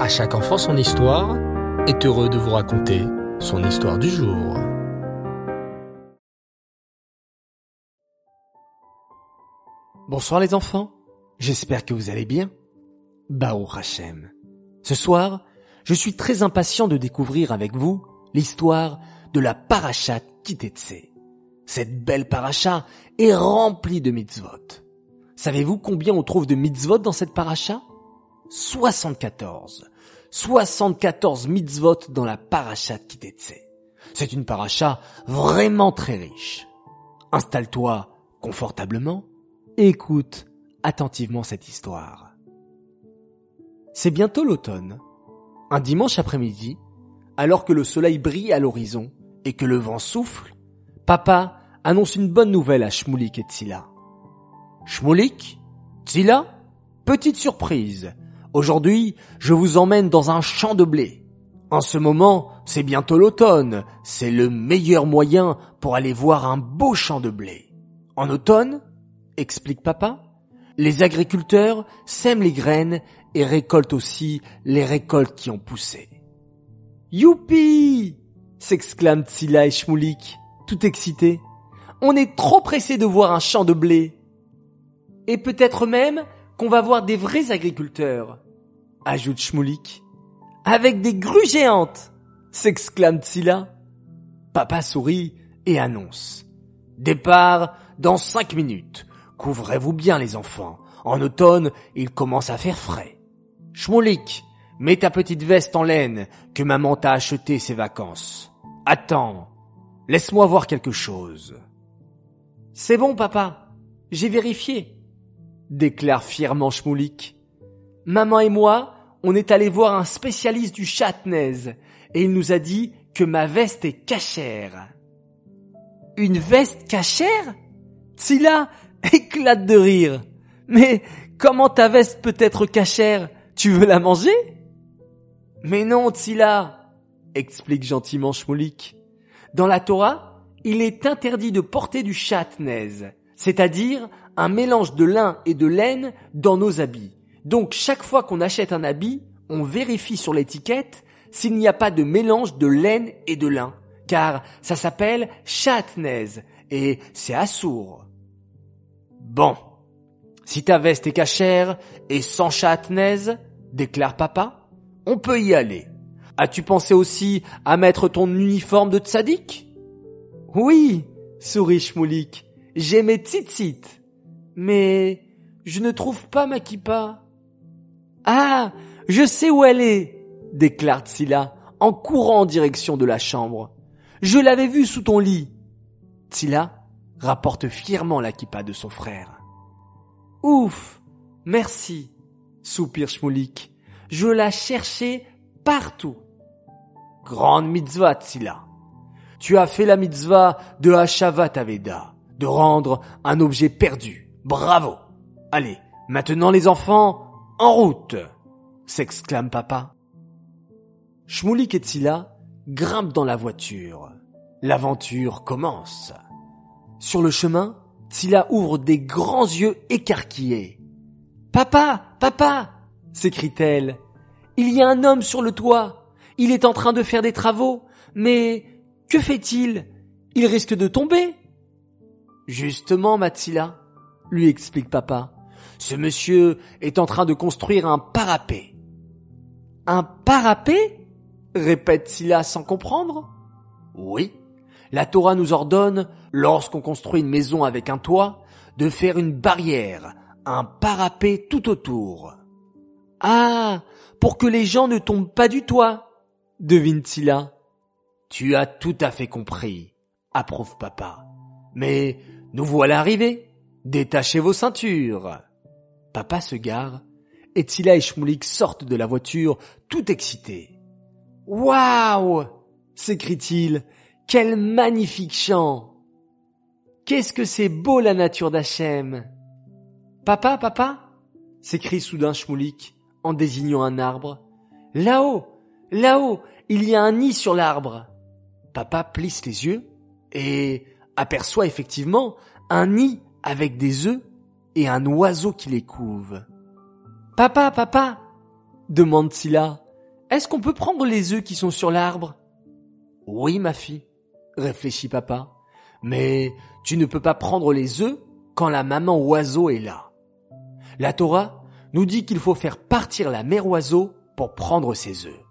À chaque enfant son histoire est heureux de vous raconter son histoire du jour. Bonsoir les enfants, j'espère que vous allez bien. Bao Hachem. Ce soir, je suis très impatient de découvrir avec vous l'histoire de la parachat Kitetse. Cette belle paracha est remplie de mitzvot. Savez-vous combien on trouve de mitzvot dans cette paracha? 74. 74 mitzvot dans la paracha Kitetse. C'est une paracha vraiment très riche. Installe-toi confortablement et écoute attentivement cette histoire. C'est bientôt l'automne. Un dimanche après-midi, alors que le soleil brille à l'horizon et que le vent souffle, papa annonce une bonne nouvelle à Shmulik et Tzila. Shmulik? Tzila? Petite surprise. Aujourd'hui, je vous emmène dans un champ de blé. En ce moment, c'est bientôt l'automne. C'est le meilleur moyen pour aller voir un beau champ de blé. En automne, explique papa, les agriculteurs sèment les graines et récoltent aussi les récoltes qui ont poussé. Youpi! s'exclament Tsila et Shmoulik, tout excités. On est trop pressés de voir un champ de blé. Et peut-être même qu'on va voir des vrais agriculteurs, ajoute Shmoulik. Avec des grues géantes, s'exclame Tsila. Papa sourit et annonce. Départ dans cinq minutes. Couvrez-vous bien les enfants. En automne, il commence à faire frais. Shmoulik, mets ta petite veste en laine que maman t'a acheté ces vacances. Attends, laisse-moi voir quelque chose. C'est bon, papa. J'ai vérifié déclare fièrement Shmoulik. Maman et moi, on est allé voir un spécialiste du chatnez et il nous a dit que ma veste est cachère. Une veste cachère? Tila éclate de rire. Mais comment ta veste peut être cachère? Tu veux la manger? Mais non, Tila, explique gentiment Shmoulik. Dans la Torah, il est interdit de porter du chatnez, c'est-à-dire un mélange de lin et de laine dans nos habits. Donc chaque fois qu'on achète un habit, on vérifie sur l'étiquette s'il n'y a pas de mélange de laine et de lin, car ça s'appelle chatnez et c'est assourd. Bon, si ta veste est cachère et sans chatnez, déclare papa, on peut y aller. As-tu pensé aussi à mettre ton uniforme de tzaddik? Oui, sourit Shmoulik, j'ai mes tzitzit. Mais je ne trouve pas ma kippa. Ah, je sais où elle est, déclare Tsila en courant en direction de la chambre. Je l'avais vue sous ton lit. Tsila rapporte fièrement la kippa de son frère. Ouf, merci, soupire Shmoulik. Je la cherchais partout. Grande mitzvah, Tsila. Tu as fait la mitzvah de Hashavat Aveda, de rendre un objet perdu. Bravo. Allez, maintenant les enfants, en route s'exclame papa. Shmoulik et Tila grimpent dans la voiture. L'aventure commence. Sur le chemin, Tila ouvre des grands yeux écarquillés. Papa, papa, s'écrie-t-elle. Il y a un homme sur le toit. Il est en train de faire des travaux. Mais que fait-il? Il risque de tomber. Justement, Matsila, lui explique papa. Ce monsieur est en train de construire un parapet. Un parapet? répète Silla sans comprendre. Oui. La Torah nous ordonne, lorsqu'on construit une maison avec un toit, de faire une barrière, un parapet tout autour. Ah, pour que les gens ne tombent pas du toit, devine Silla. Tu as tout à fait compris, approuve papa. Mais nous voilà arrivés. Détachez vos ceintures. Papa se gare, et Tila et Shmoulik sortent de la voiture, tout excités. Waouh! s'écrie-t-il. Quel magnifique chant! Qu'est-ce que c'est beau la nature d'Hachem! Papa, papa? s'écrie soudain Shmoulik en désignant un arbre. Là-haut, là-haut, il y a un nid sur l'arbre. Papa plisse les yeux et aperçoit effectivement un nid avec des œufs et un oiseau qui les couve. Papa, papa, demande Silla, est-ce qu'on peut prendre les œufs qui sont sur l'arbre? Oui, ma fille, réfléchit papa. Mais tu ne peux pas prendre les œufs quand la maman oiseau est là. La Torah nous dit qu'il faut faire partir la mère oiseau pour prendre ses œufs.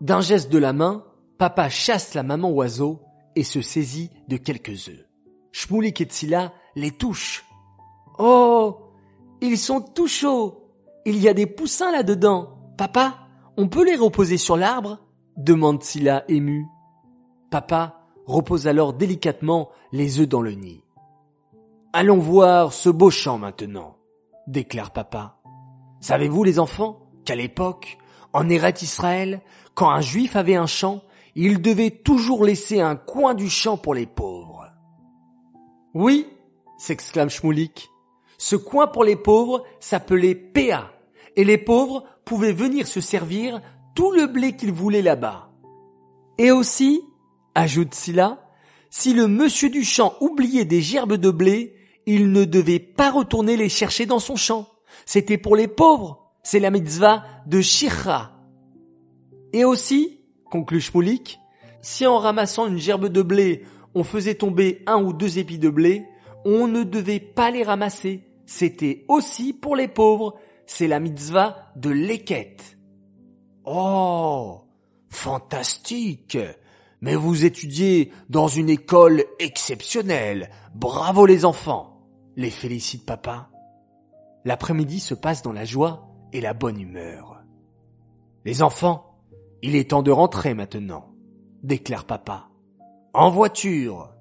D'un geste de la main, papa chasse la maman oiseau et se saisit de quelques œufs. Shmulik et Tzila les touchent. Oh, ils sont tout chauds. Il y a des poussins là-dedans. Papa, on peut les reposer sur l'arbre? demande Tzila ému. Papa repose alors délicatement les œufs dans le nid. Allons voir ce beau champ maintenant, déclare papa. Savez-vous les enfants qu'à l'époque, en Eret Israël, quand un juif avait un champ, il devait toujours laisser un coin du champ pour les pauvres. Oui, s'exclame Shmoulik. Ce coin pour les pauvres s'appelait Péa, et les pauvres pouvaient venir se servir tout le blé qu'ils voulaient là-bas. Et aussi, ajoute Silla, si le monsieur du champ oubliait des gerbes de blé, il ne devait pas retourner les chercher dans son champ. C'était pour les pauvres. C'est la mitzvah de Shira. Et aussi, conclut Shmoulik, si en ramassant une gerbe de blé, on faisait tomber un ou deux épis de blé, on ne devait pas les ramasser. C'était aussi pour les pauvres. C'est la mitzvah de l'équette. Oh, fantastique. Mais vous étudiez dans une école exceptionnelle. Bravo les enfants. Les félicite papa. L'après-midi se passe dans la joie et la bonne humeur. Les enfants, il est temps de rentrer maintenant, déclare papa. En voiture.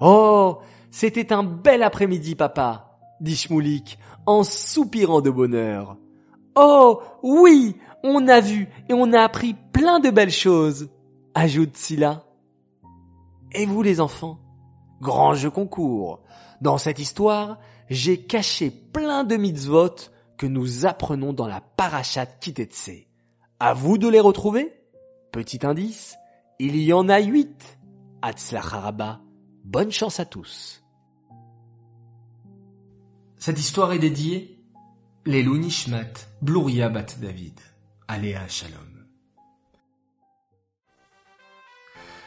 Oh, c'était un bel après-midi, papa, dit Shmoulik, en soupirant de bonheur. Oh, oui, on a vu et on a appris plein de belles choses, ajoute Silla. Et vous les enfants? Grand jeu concours. Dans cette histoire, j'ai caché plein de mitzvot que nous apprenons dans la parachat Kitetse. À vous de les retrouver? Petit indice, il y en a huit. Haraba. Bonne chance à tous. Cette histoire est dédiée les Nishmat, Bat David, Aléa Shalom.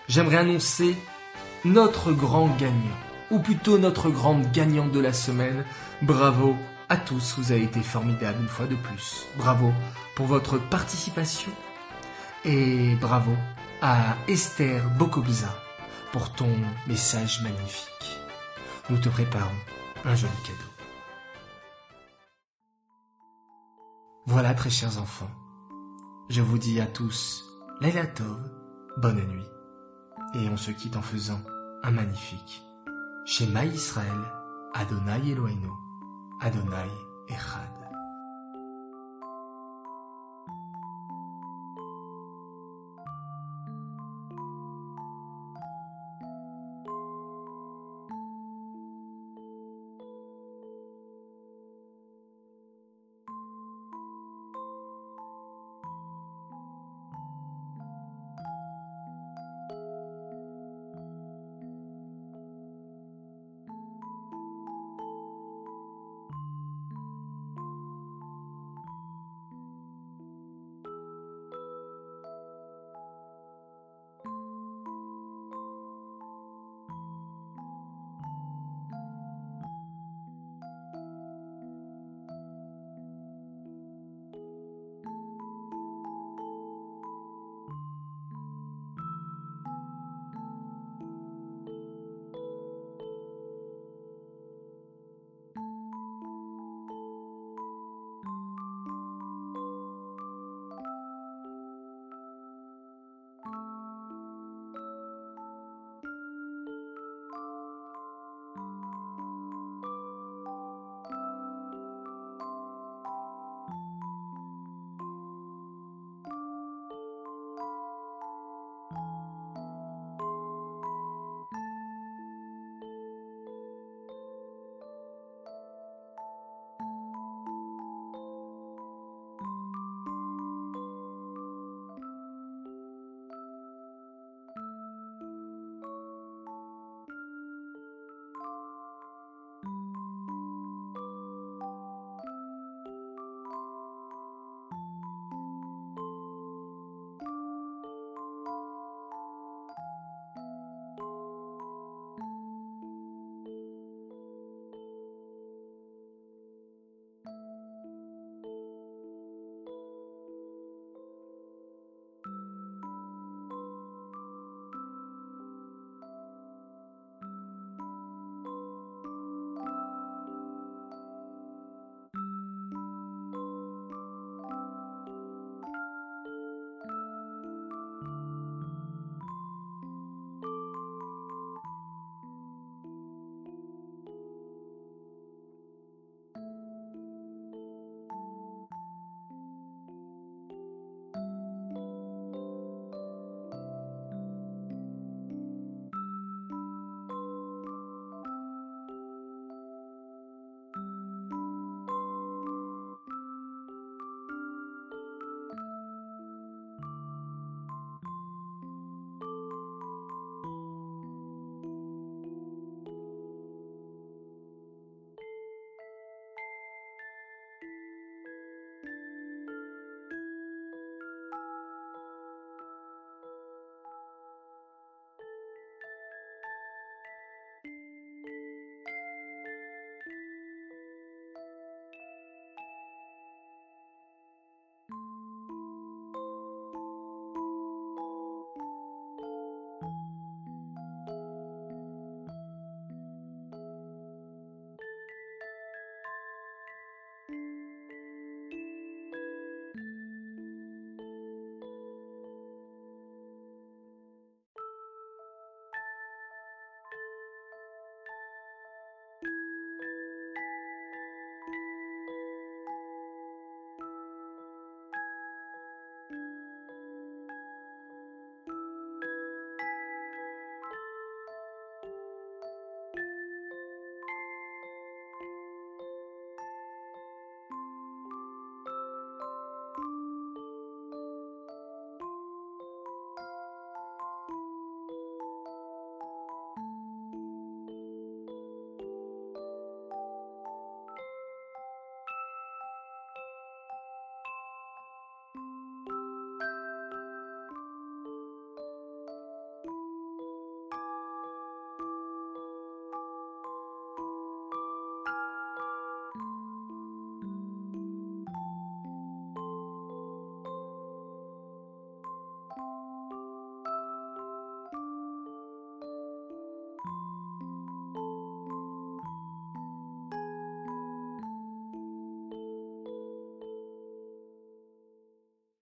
J'aimerais annoncer notre grand gagnant, ou plutôt notre grande gagnante de la semaine. Bravo à tous, vous avez été formidables une fois de plus. Bravo pour votre participation et bravo à Esther Bokobza pour ton message magnifique. Nous te préparons un joli cadeau. Voilà, très chers enfants, je vous dis à tous, Laila Tov, bonne nuit, et on se quitte en faisant un magnifique. Shema Israël, Adonai Eloheinu, Adonai.